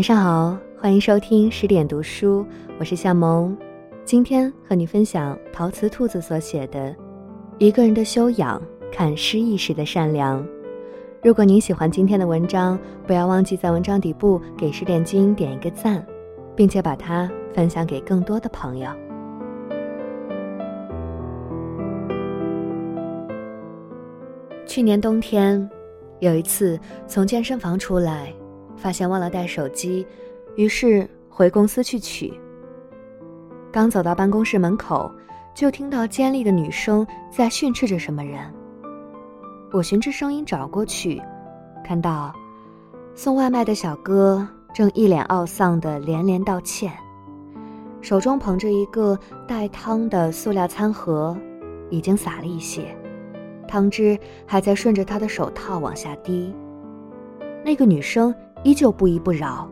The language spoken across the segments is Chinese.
晚上好，欢迎收听十点读书，我是夏萌。今天和你分享陶瓷兔子所写的《一个人的修养，看失意时的善良》。如果您喜欢今天的文章，不要忘记在文章底部给十点君点一个赞，并且把它分享给更多的朋友。去年冬天，有一次从健身房出来，发现忘了带手机，于是回公司去取。刚走到办公室门口，就听到尖利的女声在训斥着什么人。我循着声音找过去，看到送外卖的小哥正一脸懊丧的连连道歉，手中捧着一个带汤的塑料餐盒，已经洒了一些，汤汁还在顺着他的手套往下滴。那个女生依旧不依不饶：“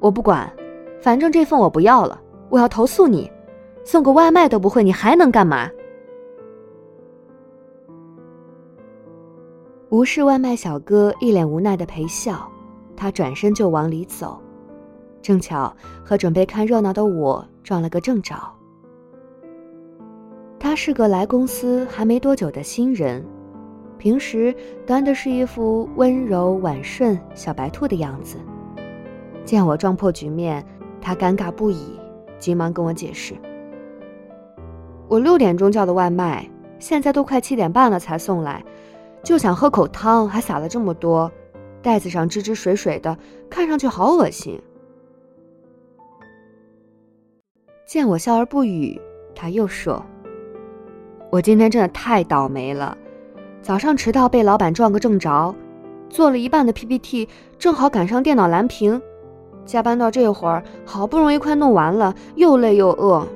我不管，反正这份我不要了，我要投诉你，送个外卖都不会，你还能干嘛？”无视外卖小哥一脸无奈的陪笑，他转身就往里走，正巧和准备看热闹的我撞了个正着。他是个来公司还没多久的新人，平时端的是一副温柔婉顺小白兔的样子。见我撞破局面，他尴尬不已，急忙跟我解释：“我六点钟叫的外卖，现在都快七点半了才送来。”就想喝口汤，还撒了这么多，袋子上汁汁水水的，看上去好恶心。见我笑而不语，他又说：“我今天真的太倒霉了，早上迟到被老板撞个正着，做了一半的 PPT，正好赶上电脑蓝屏，加班到这会儿，好不容易快弄完了，又累又饿，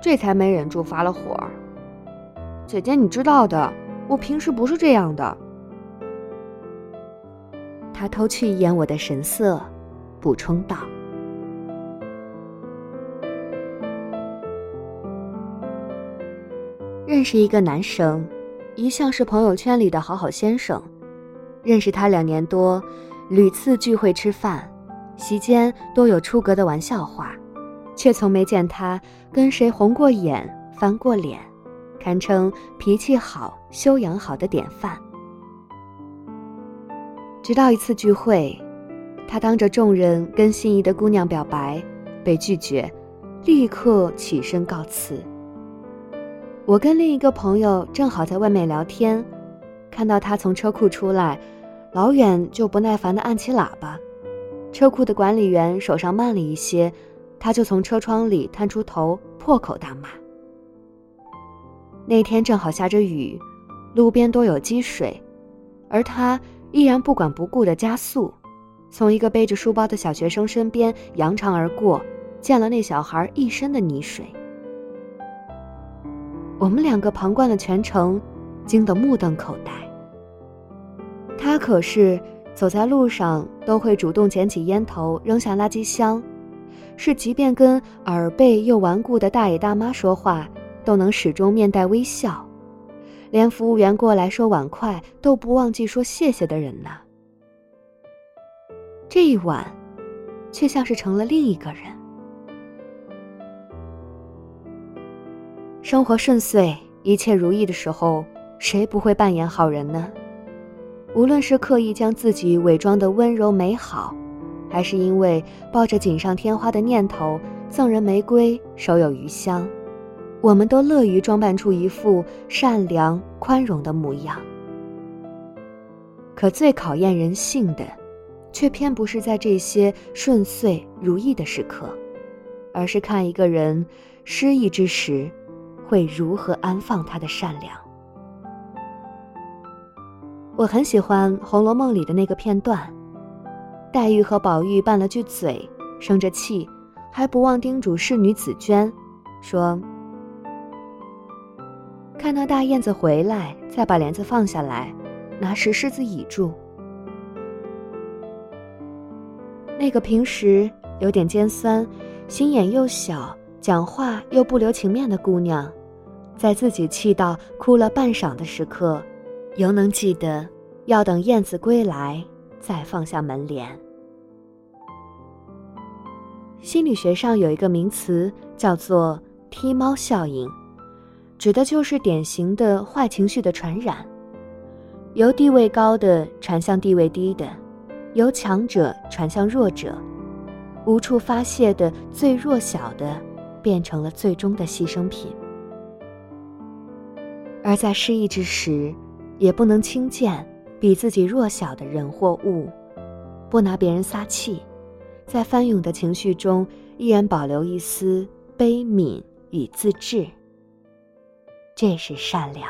这才没忍住发了火。姐姐，你知道的。”我平时不是这样的。他偷去一眼我的神色，补充道：“认识一个男生，一向是朋友圈里的好好先生。认识他两年多，屡次聚会吃饭，席间都有出格的玩笑话，却从没见他跟谁红过眼、翻过脸。”堪称脾气好、修养好的典范。直到一次聚会，他当着众人跟心仪的姑娘表白，被拒绝，立刻起身告辞。我跟另一个朋友正好在外面聊天，看到他从车库出来，老远就不耐烦地按起喇叭。车库的管理员手上慢了一些，他就从车窗里探出头，破口大骂。那天正好下着雨，路边多有积水，而他依然不管不顾的加速，从一个背着书包的小学生身边扬长而过，溅了那小孩一身的泥水。我们两个旁观了全程，惊得目瞪口呆。他可是走在路上都会主动捡起烟头扔下垃圾箱，是即便跟耳背又顽固的大爷大妈说话。都能始终面带微笑，连服务员过来收碗筷都不忘记说谢谢的人呢。这一晚，却像是成了另一个人。生活顺遂、一切如意的时候，谁不会扮演好人呢？无论是刻意将自己伪装的温柔美好，还是因为抱着锦上添花的念头，赠人玫瑰，手有余香。我们都乐于装扮出一副善良、宽容的模样，可最考验人性的，却偏不是在这些顺遂如意的时刻，而是看一个人失意之时，会如何安放他的善良。我很喜欢《红楼梦》里的那个片段，黛玉和宝玉拌了句嘴，生着气，还不忘叮嘱侍女紫娟，说。看那大燕子回来，再把帘子放下来，拿石狮子倚住。那个平时有点尖酸、心眼又小、讲话又不留情面的姑娘，在自己气到哭了半晌的时刻，犹能记得要等燕子归来再放下门帘。心理学上有一个名词叫做“踢猫效应”，指的就是典型的坏情绪的传染，由地位高的传向地位低的，由强者传向弱者，无处发泄的最弱小的，变成了最终的牺牲品。而在失意之时，也不能轻贱比自己弱小的人或物，不拿别人撒气。在翻涌的情绪中，依然保留一丝悲悯与自制。这是善良。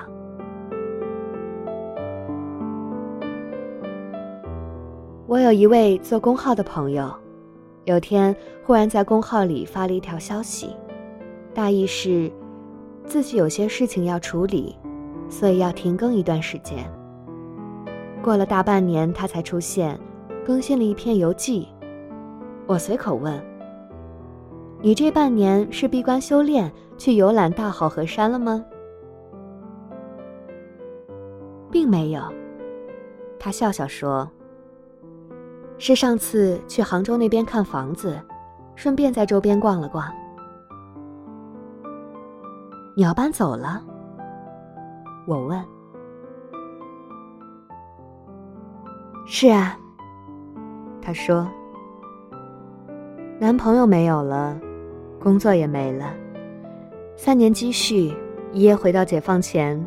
我有一位做公号的朋友，有天忽然在公号里发了一条消息，大意是自己有些事情要处理，所以要停更一段时间。过了大半年，他才出现，更新了一篇游记。我随口问：“你这半年是闭关修炼，去游览大好河山了吗？”并没有，他笑笑说：“是上次去杭州那边看房子，顺便在周边逛了逛。”你要搬走了？我问。是啊，他说。男朋友没有了，工作也没了，三年积蓄一夜回到解放前，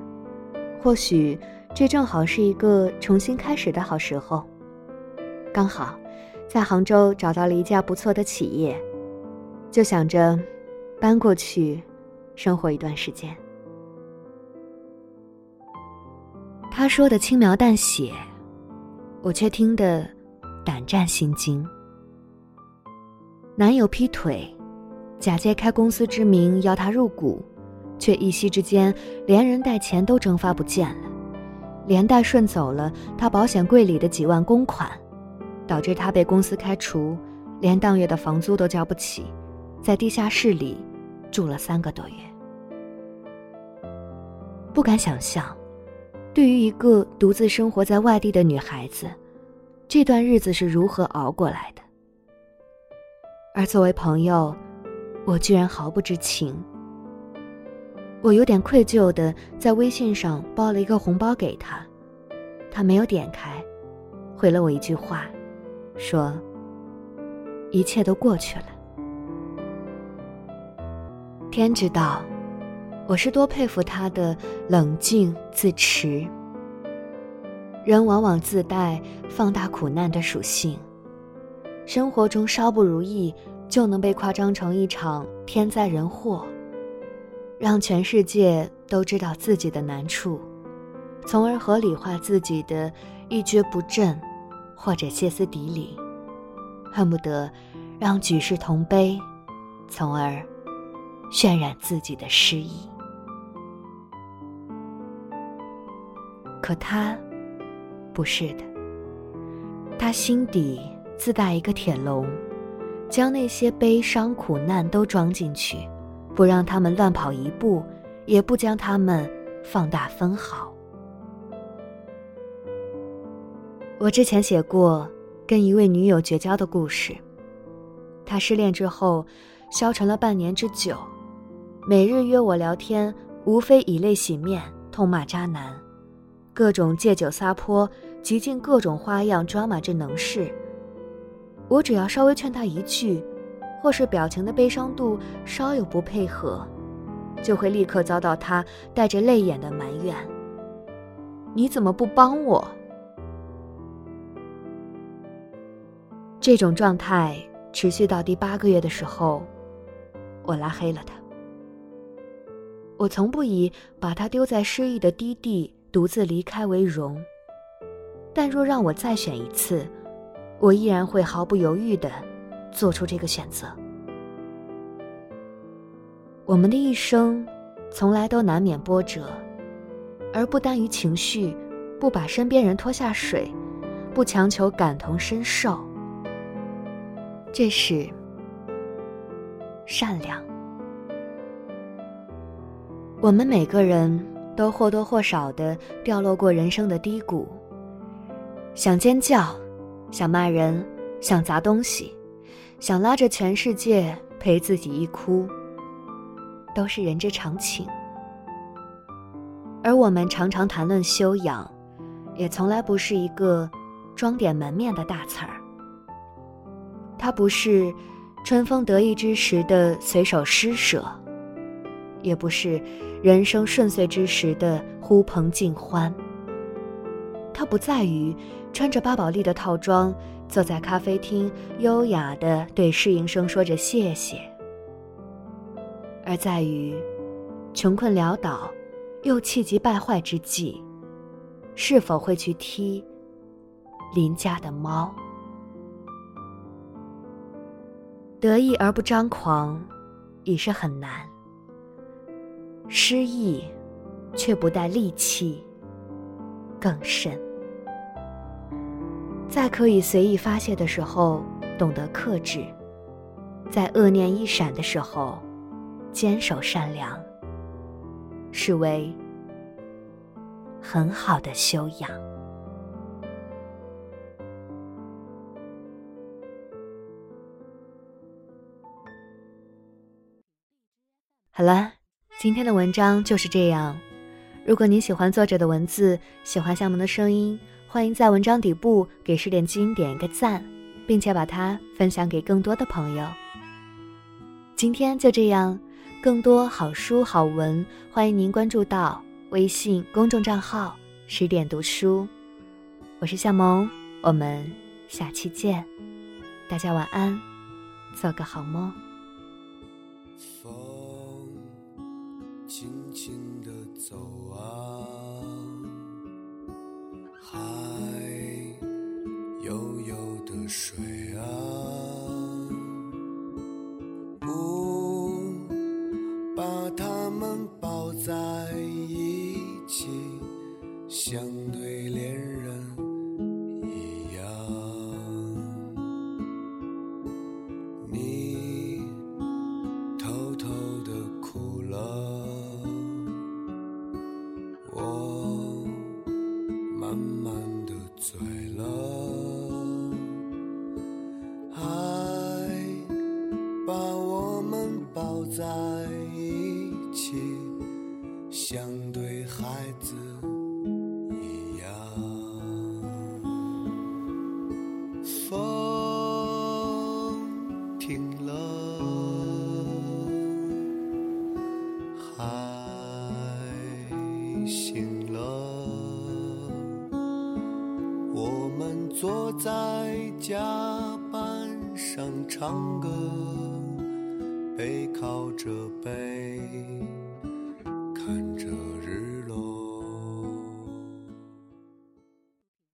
或许这正好是一个重新开始的好时候。刚好在杭州找到了一家不错的企业，就想着搬过去生活一段时间。他说的轻描淡写，我却听得胆战心惊。男友劈腿，假借开公司之名邀她入股，却一夕之间连人带钱都蒸发不见了，连带顺走了他保险柜里的几万公款，导致他被公司开除，连当月的房租都交不起，在地下室里住了三个多月。不敢想象，对于一个独自生活在外地的女孩子，这段日子是如何熬过来的。而作为朋友，我居然毫不知情。我有点愧疚的在微信上包了一个红包给他，他没有点开，回了我一句话，说：“一切都过去了。”天知道，我是多佩服他的冷静自持。人往往自带放大苦难的属性。生活中稍不如意，就能被夸张成一场天灾人祸，让全世界都知道自己的难处，从而合理化自己的一蹶不振，或者歇斯底里，恨不得让举世同悲，从而渲染自己的失意。可他不是的，他心底。自带一个铁笼，将那些悲伤苦难都装进去，不让他们乱跑一步，也不将他们放大分毫。我之前写过跟一位女友绝交的故事，她失恋之后消沉了半年之久，每日约我聊天，无非以泪洗面，痛骂渣男，各种借酒撒泼，极尽各种花样抓马这能事。我只要稍微劝他一句，或是表情的悲伤度稍有不配合，就会立刻遭到他带着泪眼的埋怨：“你怎么不帮我？”这种状态持续到第八个月的时候，我拉黑了他。我从不以把他丢在失意的低地独自离开为荣，但若让我再选一次。我依然会毫不犹豫的做出这个选择。我们的一生，从来都难免波折，而不耽于情绪，不把身边人拖下水，不强求感同身受，这是善良。我们每个人都或多或少的掉落过人生的低谷，想尖叫。想骂人，想砸东西，想拉着全世界陪自己一哭，都是人之常情。而我们常常谈论修养，也从来不是一个装点门面的大词儿。它不是春风得意之时的随手施舍，也不是人生顺遂之时的呼朋尽欢。它不在于穿着巴宝莉的套装，坐在咖啡厅优雅的对侍应生说着谢谢，而在于穷困潦倒。又气急败坏之际，是否会去踢邻家的猫？得意而不张狂，已是很难；失意却不带戾气，更甚。在可以随意发泄的时候，懂得克制；在恶念一闪的时候，坚守善良。是为很好的修养。好了，今天的文章就是这样。如果你喜欢作者的文字，喜欢向萌的声音，欢迎在文章底部给十点金点一个赞，并且把它分享给更多的朋友。今天就这样。更多好书好文，欢迎您关注到微信公众账号“十点读书”。我是向萌，我们下期见，大家晚安，做个好梦。轻轻地走啊，海悠悠的水慢慢的醉甲板上唱歌，背靠着背，